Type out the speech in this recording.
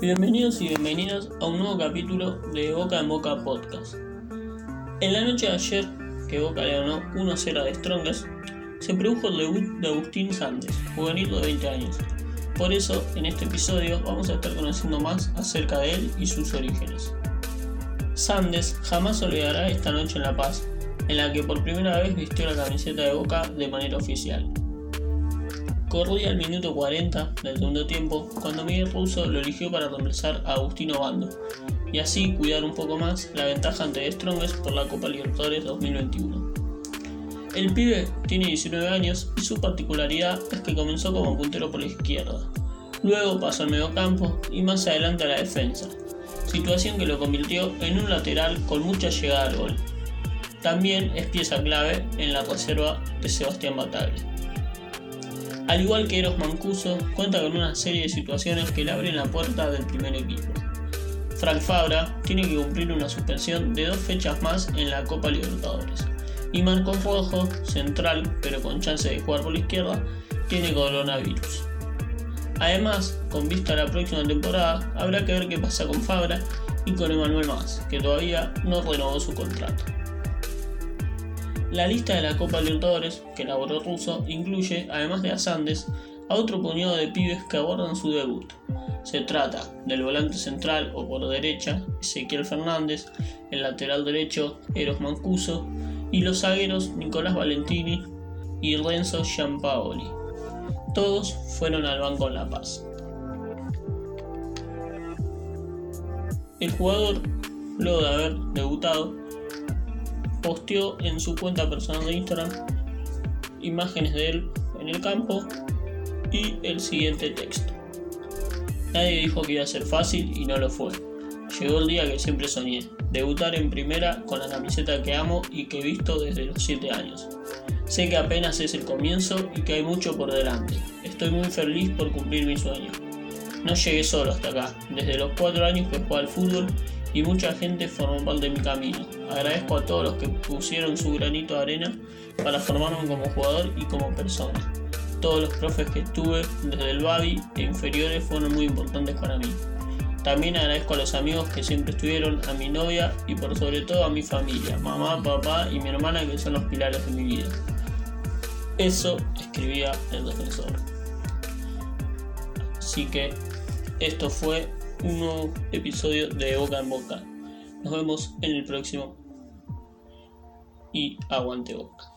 Bienvenidos y bienvenidas a un nuevo capítulo de Boca en Boca Podcast. En la noche de ayer, que Boca le ganó 1-0 a The Strongest, se produjo el debut de Agustín Sandes, juvenil de 20 años. Por eso, en este episodio vamos a estar conociendo más acerca de él y sus orígenes. Sandes jamás olvidará esta noche en La Paz, en la que por primera vez vistió la camiseta de Boca de manera oficial. Corría el minuto 40 del segundo tiempo cuando Miguel Russo lo eligió para reemplazar a Agustino Bando y así cuidar un poco más la ventaja ante Strongest por la Copa Libertadores 2021. El pibe tiene 19 años y su particularidad es que comenzó como puntero por la izquierda, luego pasó al mediocampo y más adelante a la defensa, situación que lo convirtió en un lateral con mucha llegada al gol. También es pieza clave en la reserva de Sebastián Bataglia. Al igual que Eros Mancuso, cuenta con una serie de situaciones que le abren la puerta del primer equipo. Frank Fabra tiene que cumplir una suspensión de dos fechas más en la Copa Libertadores. Y Marcos Rojo, central pero con chance de jugar por la izquierda, tiene coronavirus. Además, con vista a la próxima temporada, habrá que ver qué pasa con Fabra y con Emanuel Más, que todavía no renovó su contrato. La lista de la Copa Libertadores, que elaboró Russo, incluye, además de a a otro puñado de pibes que abordan su debut. Se trata del volante central o por derecha, Ezequiel Fernández, el lateral derecho, Eros Mancuso, y los zagueros Nicolás Valentini y Renzo Giampaoli. Todos fueron al banco en La Paz. El jugador, luego de haber debutado, posteó en su cuenta personal de Instagram imágenes de él en el campo y el siguiente texto. Nadie dijo que iba a ser fácil y no lo fue. Llegó el día que siempre soñé, debutar en primera con la camiseta que amo y que he visto desde los 7 años. Sé que apenas es el comienzo y que hay mucho por delante. Estoy muy feliz por cumplir mi sueño. No llegué solo hasta acá. Desde los 4 años que juego al fútbol y mucha gente formó parte de mi camino. Agradezco a todos los que pusieron su granito de arena para formarme como jugador y como persona. Todos los profes que tuve desde el Babi e inferiores fueron muy importantes para mí. También agradezco a los amigos que siempre estuvieron, a mi novia y por sobre todo a mi familia, mamá, papá y mi hermana que son los pilares de mi vida. Eso escribía el defensor. Así que esto fue un nuevo episodio de Boca en Boca. Nos vemos en el próximo y aguante Boca.